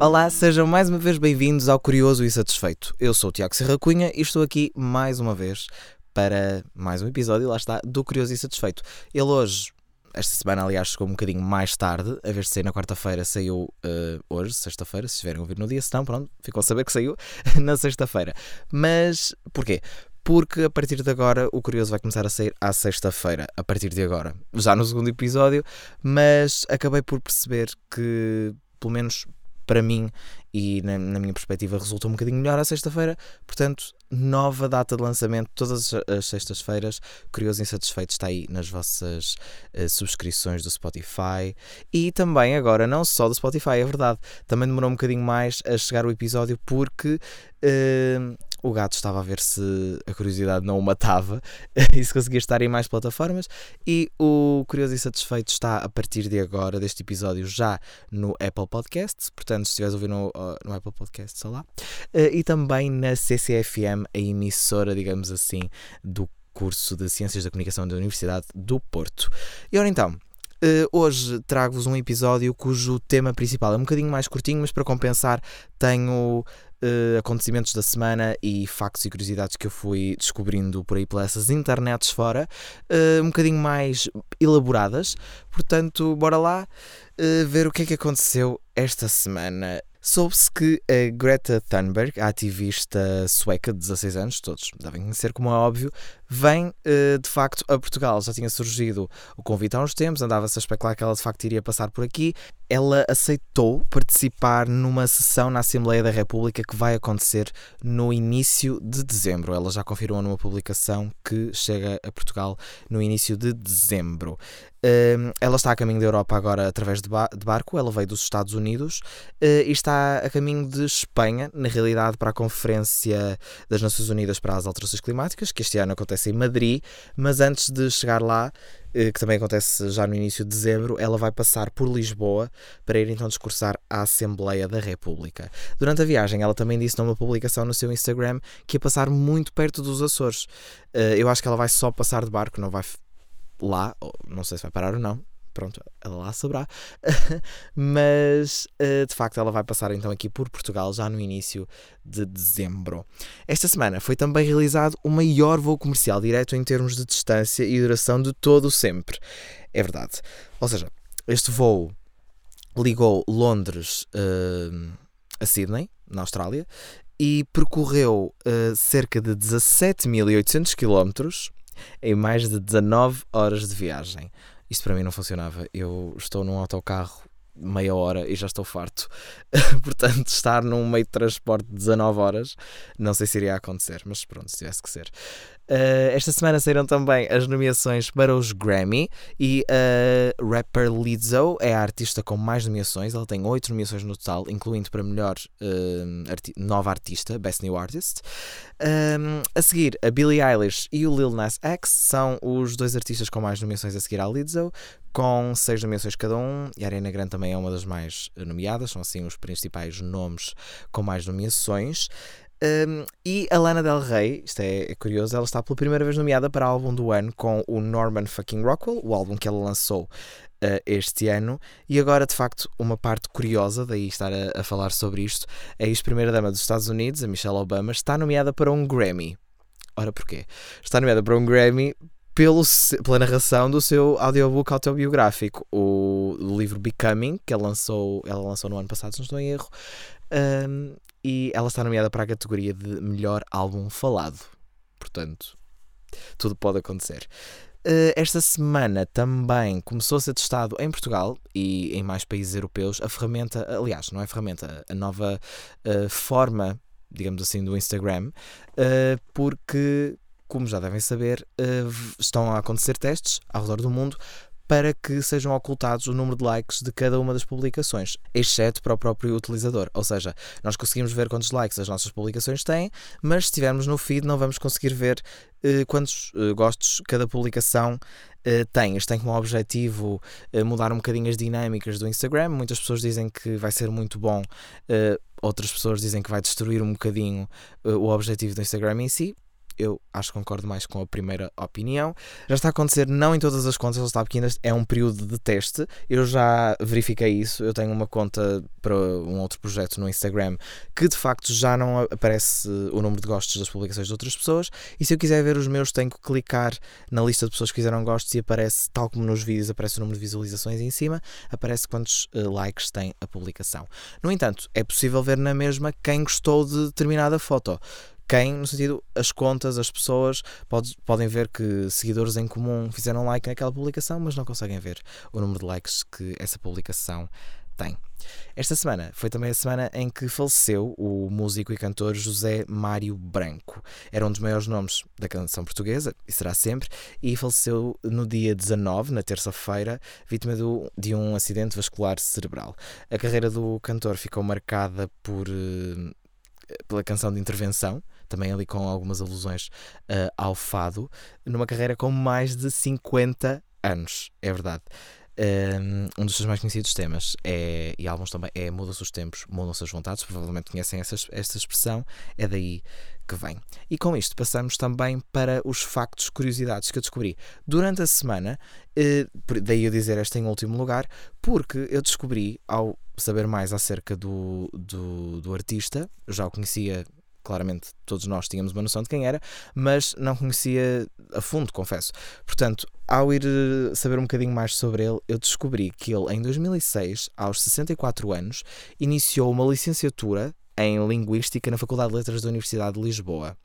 Olá, sejam mais uma vez bem-vindos ao Curioso e Satisfeito. Eu sou o Tiago Serra Cunha e estou aqui mais uma vez para mais um episódio, lá está, do Curioso e Satisfeito. Ele hoje, esta semana aliás, chegou um bocadinho mais tarde, a vez de sair na quarta-feira, saiu uh, hoje, sexta-feira, se estiverem a ouvir no dia, se não, pronto, ficam a saber que saiu na sexta-feira. Mas, porquê? porque a partir de agora o Curioso vai começar a sair à sexta-feira, a partir de agora, já no segundo episódio, mas acabei por perceber que, pelo menos para mim e na, na minha perspectiva resulta um bocadinho melhor à sexta-feira. Portanto, nova data de lançamento todas as sextas-feiras. Curioso e Insatisfeito está aí nas vossas uh, subscrições do Spotify e também agora, não só do Spotify, é verdade, também demorou um bocadinho mais a chegar o episódio porque. Uh, o gato estava a ver se a curiosidade não o matava e se conseguia estar em mais plataformas. E o Curioso e Satisfeito está a partir de agora, deste episódio, já no Apple Podcasts. Portanto, se estiveres a ouvir no, no Apple Podcasts, lá. Eh, e também na CCFM, a emissora, digamos assim, do curso de Ciências da Comunicação da Universidade do Porto. E ora então. Uh, hoje trago-vos um episódio cujo tema principal é um bocadinho mais curtinho, mas para compensar tenho uh, acontecimentos da semana e factos e curiosidades que eu fui descobrindo por aí pelas internets fora, uh, um bocadinho mais elaboradas. Portanto, bora lá uh, ver o que é que aconteceu esta semana. Soube-se que a Greta Thunberg, a ativista sueca de 16 anos, todos devem conhecer como é óbvio, vem de facto a Portugal. Já tinha surgido o convite há uns tempos, andava-se a especular que ela de facto iria passar por aqui ela aceitou participar numa sessão na Assembleia da República que vai acontecer no início de dezembro. Ela já confirmou numa publicação que chega a Portugal no início de dezembro. Uh, ela está a caminho da Europa agora através de, ba de barco. Ela veio dos Estados Unidos uh, e está a caminho de Espanha, na realidade, para a Conferência das Nações Unidas para as Alterações Climáticas, que este ano acontece em Madrid. Mas antes de chegar lá, uh, que também acontece já no início de dezembro, ela vai passar por Lisboa para ir então discursar à Assembleia da República. Durante a viagem, ela também disse numa publicação no seu Instagram que ia passar muito perto dos Açores. Uh, eu acho que ela vai só passar de barco, não vai lá, não sei se vai parar ou não, pronto, ela lá saberá. Mas eh, de facto ela vai passar então aqui por Portugal já no início de dezembro. Esta semana foi também realizado o maior voo comercial direto em termos de distância e duração de todo o sempre. É verdade. Ou seja, este voo ligou Londres uh, a Sydney, na Austrália, e percorreu uh, cerca de 17.800 km em mais de 19 horas de viagem. Isto para mim não funcionava. Eu estou num autocarro meia hora e já estou farto. Portanto, estar num meio de transporte de 19 horas, não sei se iria acontecer, mas pronto, se tivesse que ser. Uh, esta semana saíram também as nomeações para os Grammy e a uh, rapper Lizzo é a artista com mais nomeações. Ela tem 8 nomeações no total, incluindo para melhor uh, arti nova artista, Best New Artist. Um, a seguir, a Billie Eilish e o Lil Nas X são os dois artistas com mais nomeações a seguir à Lizzo, com 6 nomeações cada um. E a Ariana Grande também é uma das mais nomeadas, são assim os principais nomes com mais nomeações. Um, e a Lana Del Rey, isto é, é, curioso, ela está pela primeira vez nomeada para álbum do ano com o Norman fucking Rockwell, o álbum que ela lançou uh, este ano. E agora, de facto, uma parte curiosa, daí estar a, a falar sobre isto, é a ex-primeira-dama dos Estados Unidos, a Michelle Obama, está nomeada para um Grammy. Ora, porquê? Está nomeada para um Grammy pelo, pela narração do seu audiobook autobiográfico, o, o livro Becoming, que ela lançou, ela lançou no ano passado, se não estou em erro. Um, e ela está nomeada para a categoria de melhor álbum falado. Portanto, tudo pode acontecer. Uh, esta semana também começou a ser testado em Portugal e em mais países europeus a ferramenta, aliás, não é ferramenta, a nova uh, forma, digamos assim, do Instagram, uh, porque, como já devem saber, estão a acontecer testes ao redor do mundo para que sejam ocultados o número de likes de cada uma das publicações, exceto para o próprio utilizador. Ou seja, nós conseguimos ver quantos likes as nossas publicações têm, mas se estivermos no feed não vamos conseguir ver uh, quantos uh, gostos cada publicação uh, tem. Isto tem como objetivo mudar um bocadinho as dinâmicas do Instagram. Muitas pessoas dizem que vai ser muito bom, outras pessoas dizem que vai destruir um bocadinho o objetivo do Instagram em si eu acho que concordo mais com a primeira opinião. Já está a acontecer, não em todas as contas, está porque ainda é um período de teste. Eu já verifiquei isso. Eu tenho uma conta para um outro projeto no Instagram que de facto já não aparece o número de gostos das publicações de outras pessoas. E se eu quiser ver os meus, tenho que clicar na lista de pessoas que fizeram gostos e aparece, tal como nos vídeos, aparece o número de visualizações em cima, aparece quantos uh, likes tem a publicação. No entanto, é possível ver na mesma quem gostou de determinada foto quem, no sentido, as contas, as pessoas pode, podem ver que seguidores em comum fizeram like naquela publicação, mas não conseguem ver o número de likes que essa publicação tem. Esta semana foi também a semana em que faleceu o músico e cantor José Mário Branco. Era um dos maiores nomes da canção portuguesa, e será sempre, e faleceu no dia 19, na terça-feira, vítima do, de um acidente vascular cerebral. A carreira do cantor ficou marcada por, uh, pela canção de intervenção, também ali com algumas alusões uh, ao fado, numa carreira com mais de 50 anos, é verdade. Um dos seus mais conhecidos temas é, e álbuns também é Muda-se os Tempos, Mudam-se as Vontades, provavelmente conhecem essa, esta expressão, é daí que vem. E com isto passamos também para os factos, curiosidades que eu descobri durante a semana, eh, daí eu dizer esta em último lugar, porque eu descobri, ao saber mais acerca do, do, do artista, já o conhecia claramente todos nós tínhamos uma noção de quem era, mas não conhecia a fundo, confesso. Portanto, ao ir eh, saber um bocadinho mais sobre ele, eu descobri que ele, em 2006, aos 64 anos, iniciou uma licenciatura em Linguística na Faculdade de Letras da Universidade de Lisboa.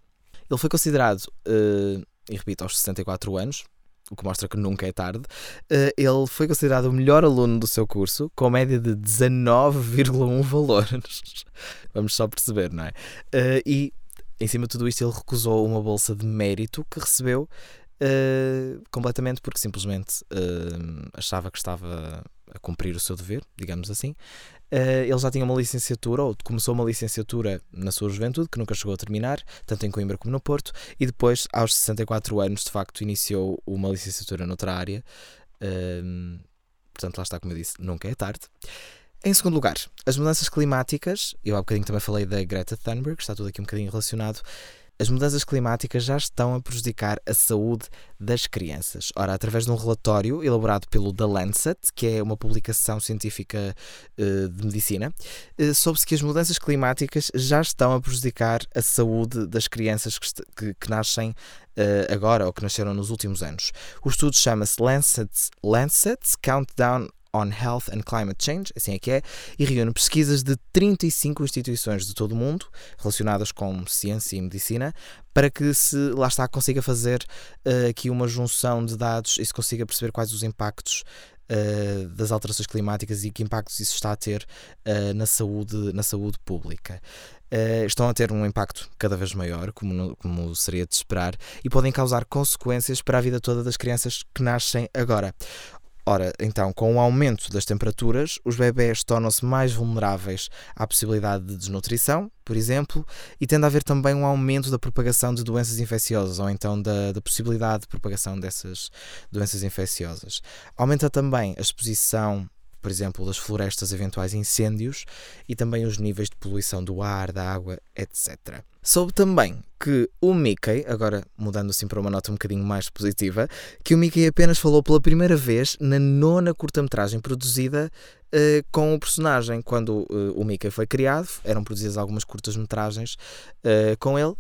Ele foi considerado, uh, e repito, aos 64 anos, o que mostra que nunca é tarde, uh, ele foi considerado o melhor aluno do seu curso, com média de 19,1 valores. Vamos só perceber, não é? Uh, e, em cima de tudo isto, ele recusou uma bolsa de mérito que recebeu uh, completamente porque simplesmente achava que estava a cumprir o seu dever, digamos assim, Uh, ele já tinha uma licenciatura, ou começou uma licenciatura na sua juventude, que nunca chegou a terminar, tanto em Coimbra como no Porto, e depois, aos 64 anos, de facto, iniciou uma licenciatura noutra área. Uh, portanto, lá está, como eu disse, nunca é tarde. Em segundo lugar, as mudanças climáticas. Eu há bocadinho também falei da Greta Thunberg, está tudo aqui um bocadinho relacionado as mudanças climáticas já estão a prejudicar a saúde das crianças. Ora, através de um relatório elaborado pelo The Lancet, que é uma publicação científica uh, de medicina, uh, soube-se que as mudanças climáticas já estão a prejudicar a saúde das crianças que, que, que nascem uh, agora ou que nasceram nos últimos anos. O estudo chama-se Lancet, Lancet Countdown on Health and Climate Change, assim é que é, e reúne pesquisas de 35 instituições de todo o mundo relacionadas com ciência e medicina para que se lá está consiga fazer uh, aqui uma junção de dados e se consiga perceber quais os impactos uh, das alterações climáticas e que impactos isso está a ter uh, na, saúde, na saúde pública. estão a ter um impacto cada vez maior, como, no, como seria de esperar, e podem causar consequências para a vida toda das crianças que nascem agora. Ora, então, com o aumento das temperaturas, os bebés tornam-se mais vulneráveis à possibilidade de desnutrição, por exemplo, e tende a haver também um aumento da propagação de doenças infecciosas, ou então da, da possibilidade de propagação dessas doenças infecciosas. Aumenta também a exposição por exemplo, das florestas, eventuais incêndios e também os níveis de poluição do ar, da água, etc. Soube também que o Mickey, agora mudando assim para uma nota um bocadinho mais positiva, que o Mickey apenas falou pela primeira vez na nona curta-metragem produzida uh, com o personagem. Quando uh, o Mickey foi criado, eram produzidas algumas curtas-metragens uh, com ele.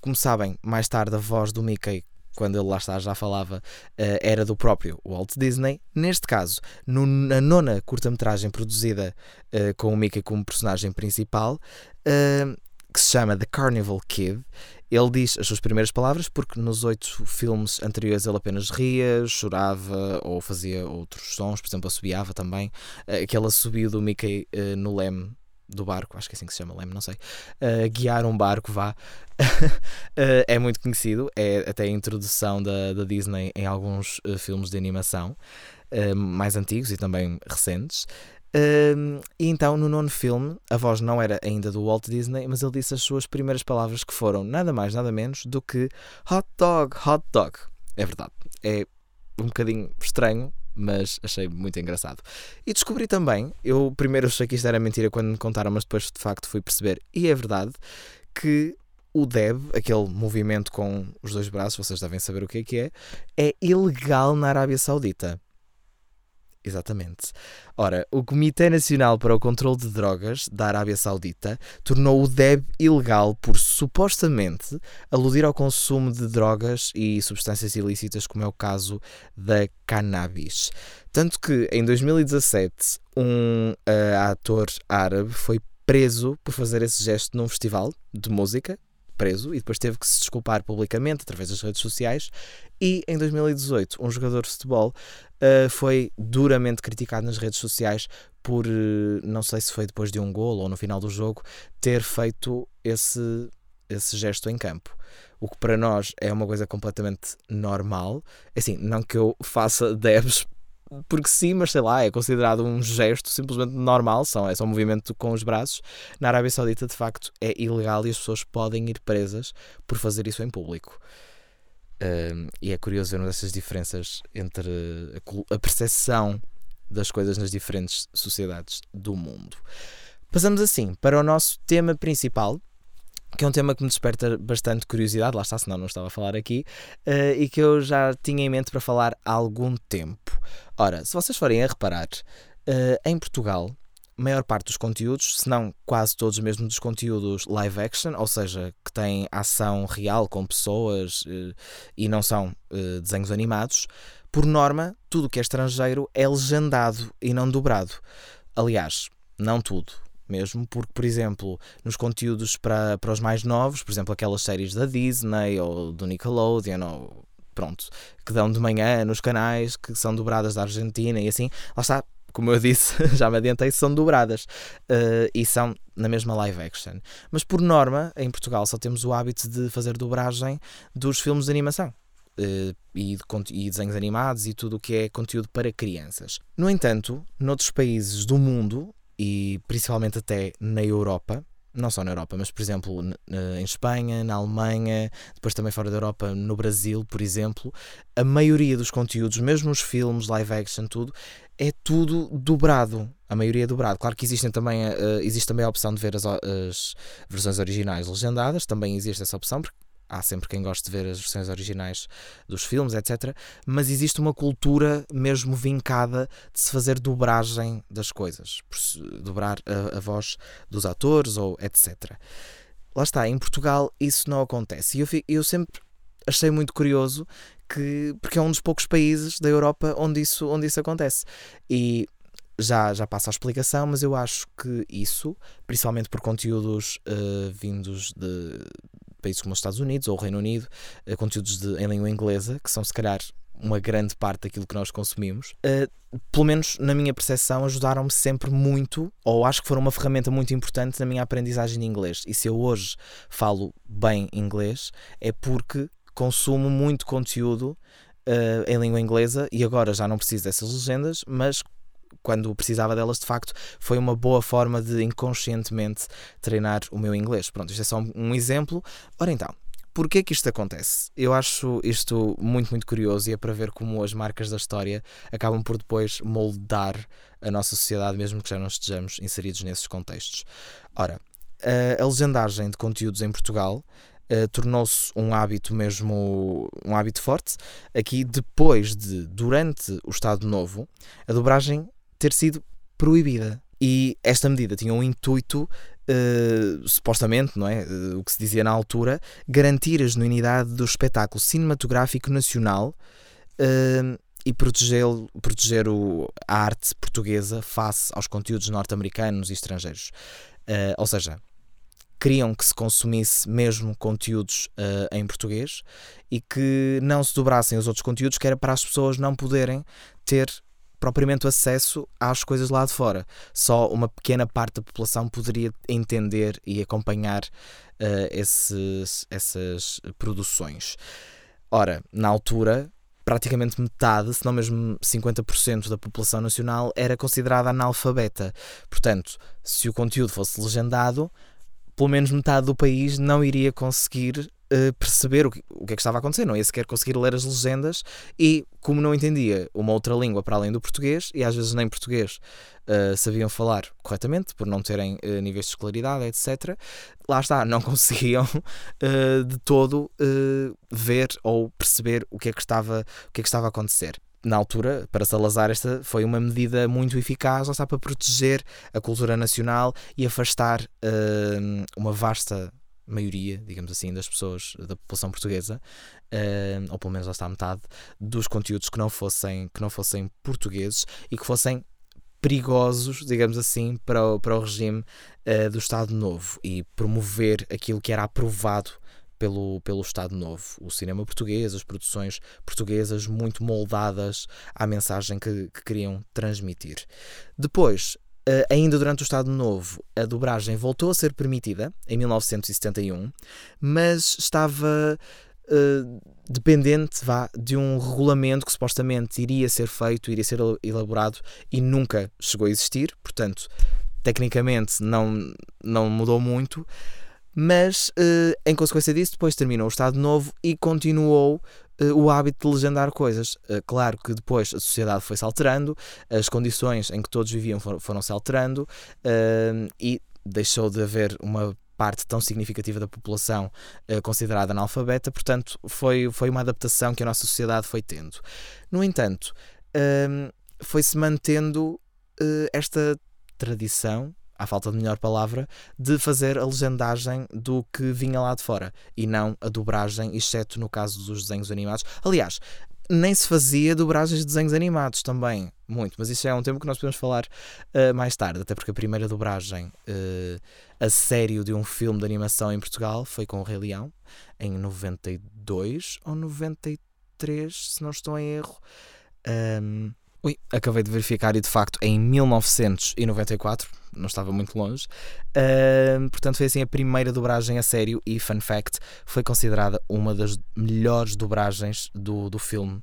como sabem, mais tarde a voz do Mickey quando ele lá está já falava, uh, era do próprio Walt Disney. Neste caso, na nona curta-metragem produzida uh, com o Mickey como personagem principal, uh, que se chama The Carnival Kid, ele diz as suas primeiras palavras porque nos oito filmes anteriores ele apenas ria, chorava ou fazia outros sons, por exemplo, assobiava também. Aquele assobio do Mickey no leme do barco, acho que é assim que se chama, leme, não sei, uh, guiar um barco, vá, uh, é muito conhecido, é até a introdução da, da Disney em alguns uh, filmes de animação, mais antigos e também recentes. e então, no nono filme, a voz não era ainda do Walt Disney, mas ele disse as suas primeiras palavras que foram nada mais, nada menos do que hot dog, hot dog. É verdade, é um bocadinho estranho, mas achei muito engraçado. E descobri também, eu primeiro achei que isto era mentira quando me contaram, mas depois de facto fui perceber, e é verdade, que o DEB, aquele movimento com os dois braços, vocês devem saber o que é que é, é ilegal na Arábia Saudita. Exatamente. Ora, o Comitê Nacional para o Controlo de Drogas da Arábia Saudita tornou o DEB ilegal por supostamente aludir ao consumo de drogas e substâncias ilícitas, como é o caso da cannabis. Tanto que em 2017 um uh, ator árabe foi preso por fazer esse gesto num festival de música preso e depois teve que se desculpar publicamente através das redes sociais. E em 2018, um jogador de futebol uh, foi duramente criticado nas redes sociais por, uh, não sei se foi depois de um gol ou no final do jogo, ter feito esse, esse gesto em campo. O que para nós é uma coisa completamente normal. Assim, não que eu faça devs porque sim, mas sei lá, é considerado um gesto simplesmente normal, são, é só um movimento com os braços. Na Arábia Saudita, de facto, é ilegal e as pessoas podem ir presas por fazer isso em público. E é curioso ver essas diferenças entre a percepção das coisas nas diferentes sociedades do mundo. Passamos assim para o nosso tema principal, que é um tema que me desperta bastante curiosidade, lá está, senão não estava a falar aqui, uh, e que eu já tinha em mente para falar há algum tempo. Ora, se vocês forem a reparar, uh, em Portugal, a maior parte dos conteúdos, se não quase todos mesmo dos conteúdos live action, ou seja, que têm ação real com pessoas uh, e não são desenhos animados, por norma, tudo que é estrangeiro é legendado e não dobrado. Aliás, não tudo mesmo, porque, por exemplo, nos conteúdos para, para os mais novos, por exemplo, aquelas séries da Disney ou do Nickelodeon ou pronto, que dão de manhã nos canais que são dobradas da Argentina e assim, lá está, como eu disse, já me adiantei, são dobradas uh, e são na mesma live action. Mas por norma, em Portugal só temos o hábito de fazer dobragem dos filmes de animação. Uh, e, de, e desenhos animados e tudo o que é conteúdo para crianças. No entanto, noutros países do mundo, e principalmente até na Europa, não só na Europa, mas por exemplo em Espanha, na Alemanha, depois também fora da Europa, no Brasil, por exemplo, a maioria dos conteúdos, mesmo os filmes, live action, tudo, é tudo dobrado. A maioria é dobrado. Claro que existem também, uh, existe também a opção de ver as, as versões originais legendadas, também existe essa opção, porque há sempre quem goste de ver as versões originais dos filmes, etc. Mas existe uma cultura mesmo vincada de se fazer dobragem das coisas, dobrar a, a voz dos atores ou etc. Lá está, em Portugal isso não acontece. E eu, eu sempre achei muito curioso que porque é um dos poucos países da Europa onde isso, onde isso acontece. E já, já passa a explicação, mas eu acho que isso, principalmente por conteúdos uh, vindos de, países como os Estados Unidos ou o Reino Unido, uh, conteúdos de, em língua inglesa, que são se calhar uma grande parte daquilo que nós consumimos, uh, pelo menos na minha percepção, ajudaram-me sempre muito, ou acho que foram uma ferramenta muito importante na minha aprendizagem de inglês. E se eu hoje falo bem inglês, é porque consumo muito conteúdo uh, em língua inglesa e agora já não preciso dessas legendas, mas quando precisava delas, de facto, foi uma boa forma de inconscientemente treinar o meu inglês. Pronto, isto é só um exemplo. Ora então, Porquê que isto acontece? Eu acho isto muito, muito curioso e é para ver como as marcas da história acabam por depois moldar a nossa sociedade, mesmo que já não estejamos inseridos nesses contextos. Ora, a legendagem de conteúdos em Portugal Uh, tornou-se um hábito mesmo, um hábito forte. Aqui, depois de, durante o Estado Novo, a dobragem ter sido proibida. E esta medida tinha um intuito, uh, supostamente, não é? Uh, o que se dizia na altura, garantir a genuinidade do espetáculo cinematográfico nacional uh, e proteger, proteger o, a arte portuguesa face aos conteúdos norte-americanos e estrangeiros. ou seja, queriam que se consumisse mesmo conteúdos uh, em português e que não se dobrassem os outros conteúdos, que era para as pessoas não poderem ter propriamente acesso às coisas lá de fora. Só uma pequena parte da população poderia entender e acompanhar uh, esses, essas produções. Ora, na altura, praticamente metade, se não mesmo 50% da população nacional era considerada analfabeta. Portanto, se o conteúdo fosse legendado, pelo menos metade do país não iria conseguir uh, perceber o que, o que é que estava a acontecer, não ia sequer conseguir ler as legendas e, como não entendia uma outra língua para além do português, e às vezes nem português uh, sabiam falar corretamente, por não terem uh, níveis de escolaridade, etc., lá está, não conseguiam de todo ver ou perceber o que, é que estava, o que é que estava a acontecer na altura, para Salazar, esta foi uma medida muito eficaz, lá está, para proteger a cultura nacional e afastar uh, uma vasta maioria, digamos assim, das pessoas da população portuguesa, uh, ou pelo menos lá está metade, dos conteúdos que não fossem, que não fossem portugueses e que fossem perigosos, digamos assim, para o, para o regime uh, do Estado Novo e promover aquilo que era aprovado pelo, pelo Estado Novo. O cinema português, as produções portuguesas muito moldadas à mensagem que, que queriam transmitir. Depois, Uh, ainda durante o Estado Novo, a dobragem voltou a ser permitida, em 1971, mas estava uh, dependente vá, de um regulamento que supostamente iria ser feito, iria ser elaborado e nunca chegou a existir, portanto, tecnicamente não, não mudou muito. Mas uh, em consequência disso, depois terminou o Estado Novo e continuou o hábito de legendar coisas. Uh, claro que depois a sociedade foi-se alterando, as condições em que todos viviam foram-se alterando e deixou de haver uma parte tão significativa da população considerada analfabeta, portanto, foi, foi uma adaptação que a nossa sociedade foi tendo. No entanto, foi-se mantendo esta tradição à falta de melhor palavra, de fazer a legendagem do que vinha lá de fora e não a dobragem, exceto no caso dos desenhos animados. Aliás, nem se fazia dobragens de desenhos animados também, muito, mas isso é um tema que nós podemos falar uh, mais tarde, até porque a primeira dobragem uh, a sério de um filme de animação em Portugal foi com o Rei Leão, em 92 ou 93, se não estou em erro. Um, ui, acabei de verificar e de facto em 1994 não estava muito longe. Uh, portanto, foi assim a primeira dobragem a sério e, fun fact, foi considerada uma das melhores dobragens do, do filme.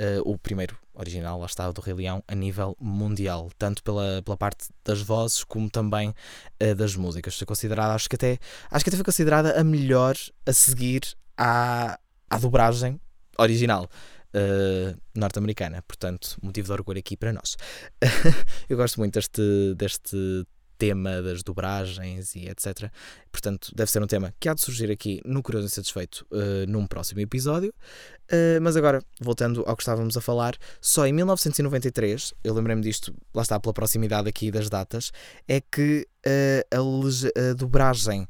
Uh, o primeiro original, lá está, do Rei Leão, a nível mundial, tanto pela, pela parte das vozes como também uh, das músicas. Foi considerada, acho que até, acho que até foi considerada a melhor a seguir à, à dobragem original. Uh, norte-americana. Portanto, motivo de orgulho aqui para nós. eu gosto muito deste, deste tema das dobragens e etc. Portanto, deve ser um tema que há de surgir aqui no Curioso Insatisfeito uh, num próximo episódio. Uh, mas agora, voltando ao que estávamos a falar, só em 1993, eu lembrei-me disto, lá está pela proximidade aqui das datas, é que a, a, dobragem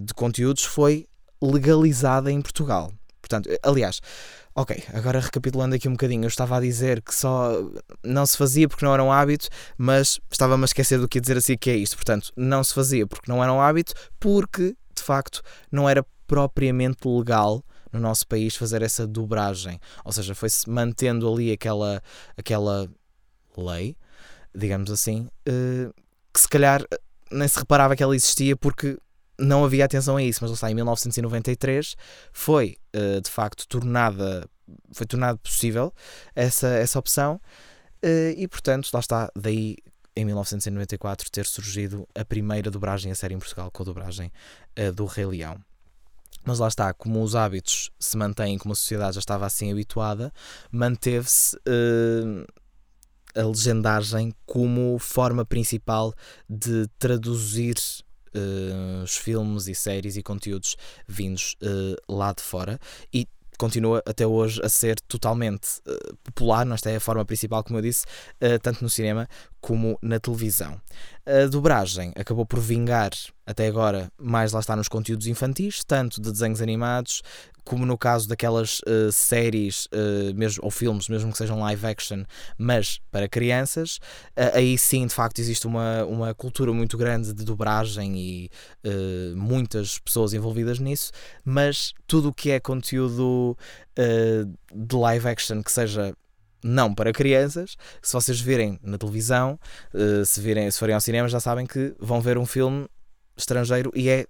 de conteúdos foi legalizada em Portugal. Portanto, aliás, Ok, agora recapitulando aqui um bocadinho, eu estava a dizer que só não se fazia porque não era um hábito, mas estava-me a esquecer do que ia dizer assim que é isto. Portanto, não se fazia porque não era um hábito, porque de facto não era propriamente legal no nosso país fazer essa dobragem. Ou seja, foi-se mantendo ali aquela, aquela lei, digamos assim, eh, que se calhar nem se reparava que ela existia porque não havia atenção a isso, mas lá em 1993 foi uh, de facto tornada, foi tornado possível essa, essa opção uh, e portanto lá está, daí em 1994 ter surgido a primeira dobragem a série em Portugal com a dobragem uh, do Rei Leão. Mas lá está, como os hábitos se mantêm, como a sociedade já estava assim habituada, manteve-se a legendagem como forma principal de traduzir uh, os filmes e séries e conteúdos vindos uh, lá de fora e continua até hoje a ser totalmente uh, popular, não esta é a forma principal, como eu disse, tanto no cinema como na televisão. A dobragem acabou por vingar até agora mais lá está nos conteúdos infantis, tanto de desenhos animados como no caso daquelas uh, séries uh, mesmo, ou filmes, mesmo que sejam live action, mas para crianças, uh, aí sim de facto existe uma, uma cultura muito grande de dobragem e muitas pessoas envolvidas nisso, mas tudo o que é conteúdo de live action que seja não para crianças, se vocês virem na televisão, se, virem, se forem ao cinema, já sabem que vão ver um filme estrangeiro e é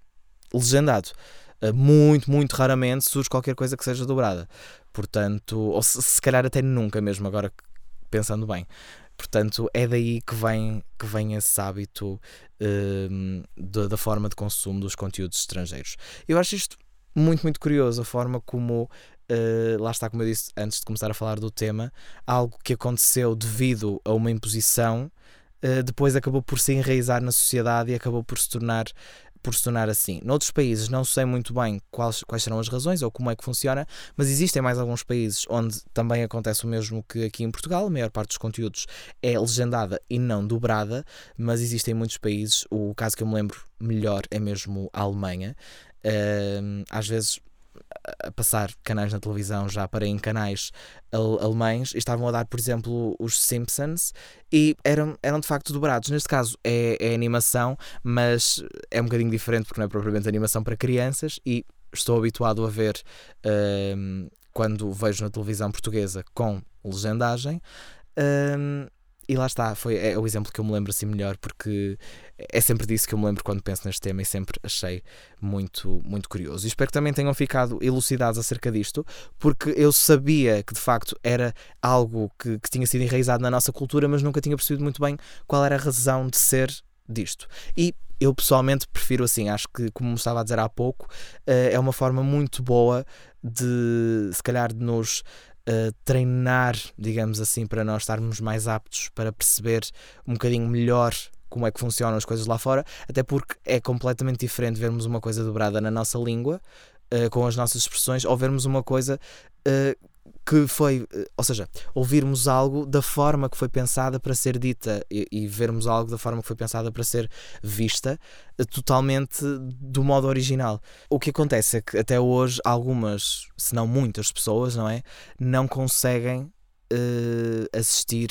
legendado. Eh, muito, muito raramente surge qualquer coisa que seja dobrada. Portanto, ou se, se calhar até nunca mesmo, agora pensando bem. Portanto, é daí que vem, que vem esse hábito uh, da, da forma de consumo dos conteúdos estrangeiros. Eu acho isto muito, muito curioso a forma como Uh, lá está, como eu disse antes de começar a falar do tema, algo que aconteceu devido a uma imposição, uh, depois acabou por se enraizar na sociedade e acabou por se tornar por se tornar assim. Noutros países não sei muito bem quais, quais serão as razões ou como é que funciona, mas existem mais alguns países onde também acontece o mesmo que aqui em Portugal. A maior parte dos conteúdos é legendada e não dobrada, mas existem muitos países. O caso que eu me lembro melhor é mesmo a Alemanha. Uh, às vezes a passar canais na televisão, já parei em canais alemães e estavam a dar, por exemplo, os Simpsons e eram, eram de facto dobrados. Neste caso é, é animação, mas é um bocadinho diferente porque não é propriamente animação para crianças e estou habituado a ver um, quando vejo na televisão portuguesa com legendagem. Um, e lá está, foi, é o exemplo que eu me lembro assim melhor, porque é sempre disso que eu me lembro quando penso neste tema e sempre achei muito, muito curioso. E espero que também tenham ficado elucidados acerca disto, porque eu sabia que de facto era algo que, que tinha sido enraizado na nossa cultura, mas nunca tinha percebido muito bem qual era a razão de ser disto. E eu pessoalmente prefiro assim, acho que, como estava a dizer há pouco, eh, é uma forma muito boa de, se calhar, de nos treinar, digamos assim, para nós estarmos mais aptos para perceber um bocadinho melhor como é que funcionam as coisas lá fora, até porque é completamente diferente vermos uma coisa dobrada na nossa língua, uh, com as nossas expressões, ou vermos uma coisa uh, que foi, eh, ou seja, ouvirmos algo da forma que foi pensada para ser dita e, e, vermos algo da forma que foi pensada para ser vista eh, totalmente do modo original. O que acontece é que até hoje algumas, se não muitas pessoas, não é, não conseguem uh, assistir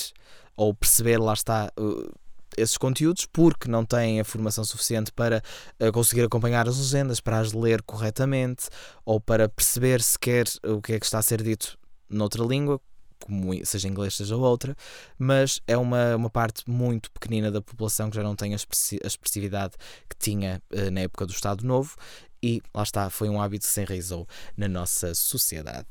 ou perceber, lá está, uh, esses conteúdos porque não têm a formação suficiente para conseguir acompanhar as legendas, para as ler corretamente ou para perceber sequer o que é que está a ser dito noutra língua, como seja inglês, seja outra, mas é uma, uma parte muito pequenina da população que já não tem a, expressividade que tinha uh, na época do Estado Novo e lá está, foi um hábito que se enraizou na nossa sociedade.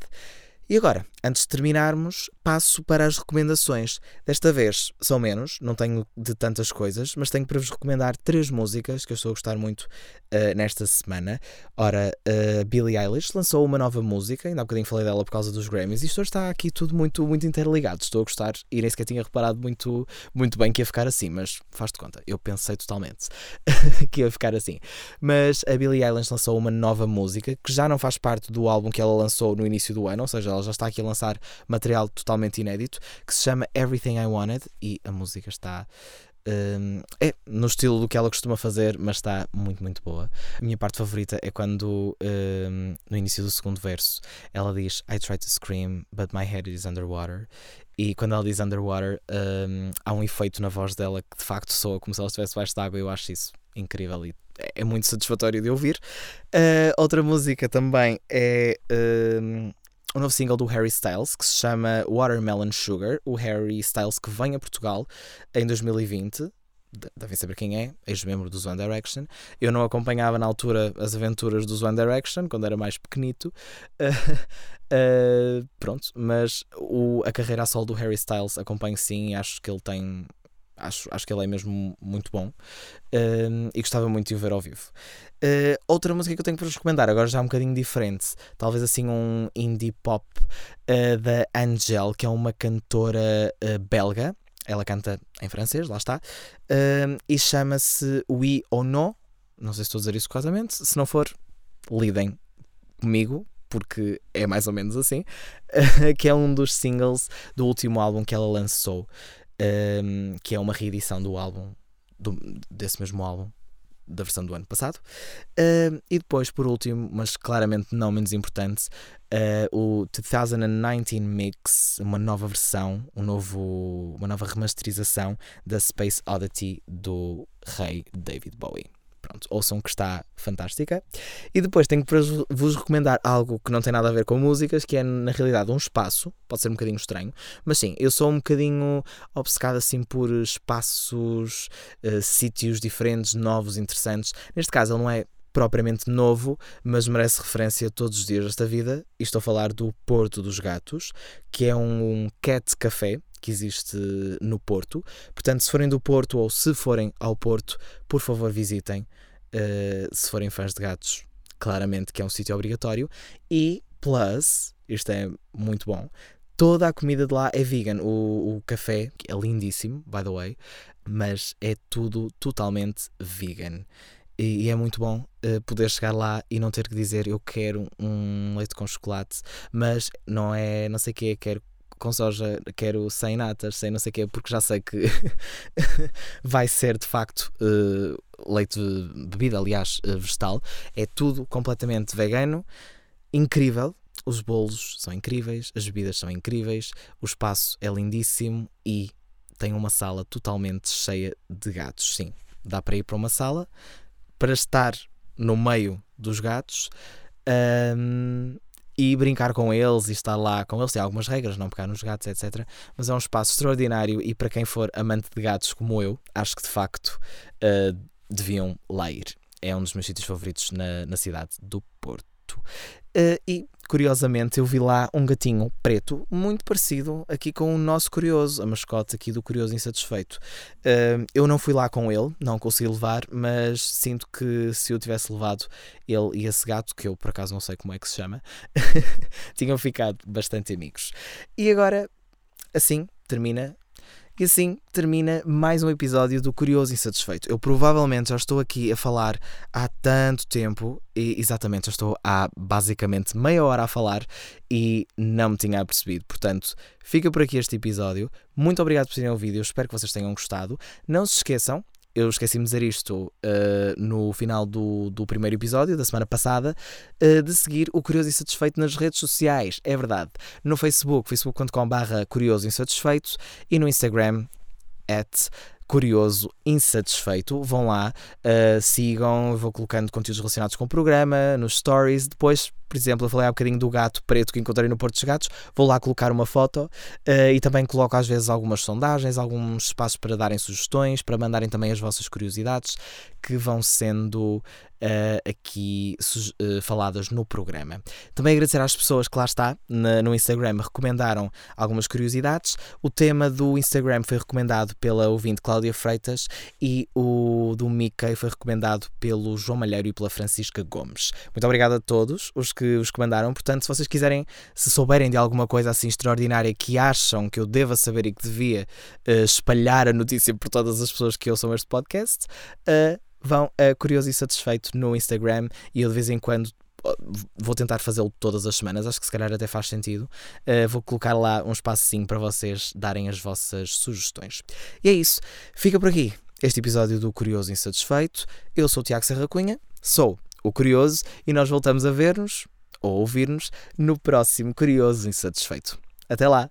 E agora, antes de terminarmos, passo para as recomendações. Desta vez são menos, não tenho de tantas coisas, mas tenho para vos recomendar três músicas que eu estou a gostar muito uh, nesta semana. Ora, uh, Billie Eilish lançou uma nova música, ainda há bocadinho falei dela por causa dos Grammys, e isto está aqui tudo muito, muito interligado. Estou a gostar e nem sequer tinha reparado muito, muito bem que ia ficar assim, mas faz-te conta, eu pensei totalmente que ia ficar assim. Mas a Billie Eilish lançou uma nova música que já não faz parte do álbum que ela lançou no início do ano, ou seja, ela já está aqui a lançar material totalmente inédito que se chama Everything I Wanted e a música está. Um, é no estilo do que ela costuma fazer, mas está muito, muito boa. A minha parte favorita é quando, um, no início do segundo verso, ela diz I try to scream, but my head is underwater. E quando ela diz underwater, um, há um efeito na voz dela que de facto soa como se ela estivesse baixo d'água. Eu acho isso incrível e é muito satisfatório de ouvir. Uh, outra música também é um novo single do Harry Styles que se chama Watermelon Sugar. O Harry Styles que vem a Portugal em 2020. Devem saber quem é, ex-membro dos One Direction. Eu não acompanhava na altura as aventuras dos One Direction, quando era mais pequenito. Uh, uh, pronto, mas o, a carreira a solo do Harry Styles acompanho sim e acho que ele tem Acho, acho que ele é mesmo muito bom uh, e gostava muito de o ver ao vivo. Uh, outra música que eu tenho para vos recomendar, agora já um bocadinho diferente, talvez assim um indie pop uh, da Angel, que é uma cantora belga. Ela canta em francês, lá está, e chama-se Oui ou No. Não sei se estou a dizer isso corretamente. Se não for, lidem comigo, porque é mais ou menos assim, que é um dos singles do último álbum que ela lançou um, que é uma reedição do álbum, do, desse mesmo álbum, da versão do ano passado. E depois, por último, mas claramente não menos importante, uh, o 2019 Mix, uma nova versão, um novo, uma nova remasterização da Space Oddity do rei David Bowie. Pronto, ouçam que está fantástica. E depois tenho para vos recomendar algo que não tem nada a ver com músicas, que é na realidade um espaço, pode ser um bocadinho estranho, mas sim, eu sou um bocadinho obcecado assim por espaços, uh, sítios diferentes, novos, interessantes. Neste caso, ele não é propriamente novo, mas merece referência todos os dias desta vida. E estou a falar do Porto dos Gatos, que é um cat café que existe no Porto. Portanto, se forem do Porto ou se forem ao Porto, por favor visitem. Uh, se forem fãs de gatos, claramente que é um sítio obrigatório. E, plus, isto é muito bom, toda a comida de lá é vegan. O, o café é lindíssimo, by the way, mas é tudo totalmente vegan. E, e é muito bom uh, poder chegar lá e não ter que dizer eu quero um leite com chocolate, mas não é não sei o que, quero com soja, quero sem natas, sem não sei o quê, porque já sei que vai ser de facto uh, leite, bebida, aliás, uh, vegetal. É tudo completamente vegano, incrível. Os bolos são incríveis, as bebidas são incríveis, o espaço é lindíssimo e tem uma sala totalmente cheia de gatos. Sim, dá para ir para uma sala para estar no meio dos gatos. Um, e brincar com eles e estar lá com eles. Tem algumas regras, não pegar nos gatos, etc. Mas é um espaço extraordinário e para quem for amante de gatos como eu, acho que de facto uh, deviam lá ir. É um dos meus sítios favoritos na, na cidade do Porto. Uh, e curiosamente, eu vi lá um gatinho preto, muito parecido aqui com o nosso Curioso, a mascote aqui do Curioso Insatisfeito. Eu não fui lá com ele, não consegui levar, mas sinto que se eu tivesse levado ele e esse gato, que eu por acaso não sei como é que se chama, tinham ficado bastante amigos. E agora, assim, termina e assim termina mais um episódio do Curioso Insatisfeito. Eu provavelmente já estou aqui a falar há tanto tempo, e exatamente, já estou há basicamente meia hora a falar e não me tinha apercebido. Portanto, fica por aqui este episódio. Muito obrigado por terem ouvido, eu espero que vocês tenham gostado. Não se esqueçam, eu esqueci-me de dizer isto uh, no final do, do primeiro episódio, da semana passada, uh, de seguir o Curioso Insatisfeito nas redes sociais. É verdade. No Facebook, facebook.com.br Curioso Insatisfeito e no Instagram, at curioso, insatisfeito, vão lá, uh, sigam, vou colocando conteúdos relacionados com o programa, nos stories, depois por exemplo, eu falei há bocadinho do gato preto que encontrei no Porto dos Gatos, vou lá colocar uma foto uh, e também coloco às vezes algumas sondagens, alguns espaços para darem sugestões, para mandarem também as vossas curiosidades que vão sendo uh, aqui uh, faladas no programa. Também agradecer às pessoas que lá está na, no Instagram recomendaram algumas curiosidades. O tema do Instagram foi recomendado pela ouvinte Cláudia Freitas e o do Mickey foi recomendado pelo João Malheiro e pela Francisca Gomes. Muito obrigado a todos os que os comandaram. Portanto, se vocês quiserem, se souberem de alguma coisa assim extraordinária que acham que eu deva saber e que devia uh, espalhar a notícia por todas as pessoas que ouçam este podcast, uh, vão a Curioso e Satisfeito no Instagram e eu de vez em quando vou tentar fazê-lo todas as semanas, acho que se calhar até faz sentido. Uh, vou colocar lá um espacinho para vocês darem as vossas sugestões. E é isso, fica por aqui este episódio do Curioso Insatisfeito. Eu sou o Tiago Serra Cunha, sou o Curioso e nós voltamos a ver-nos ou ouvir-nos no próximo Curioso Insatisfeito. Até lá!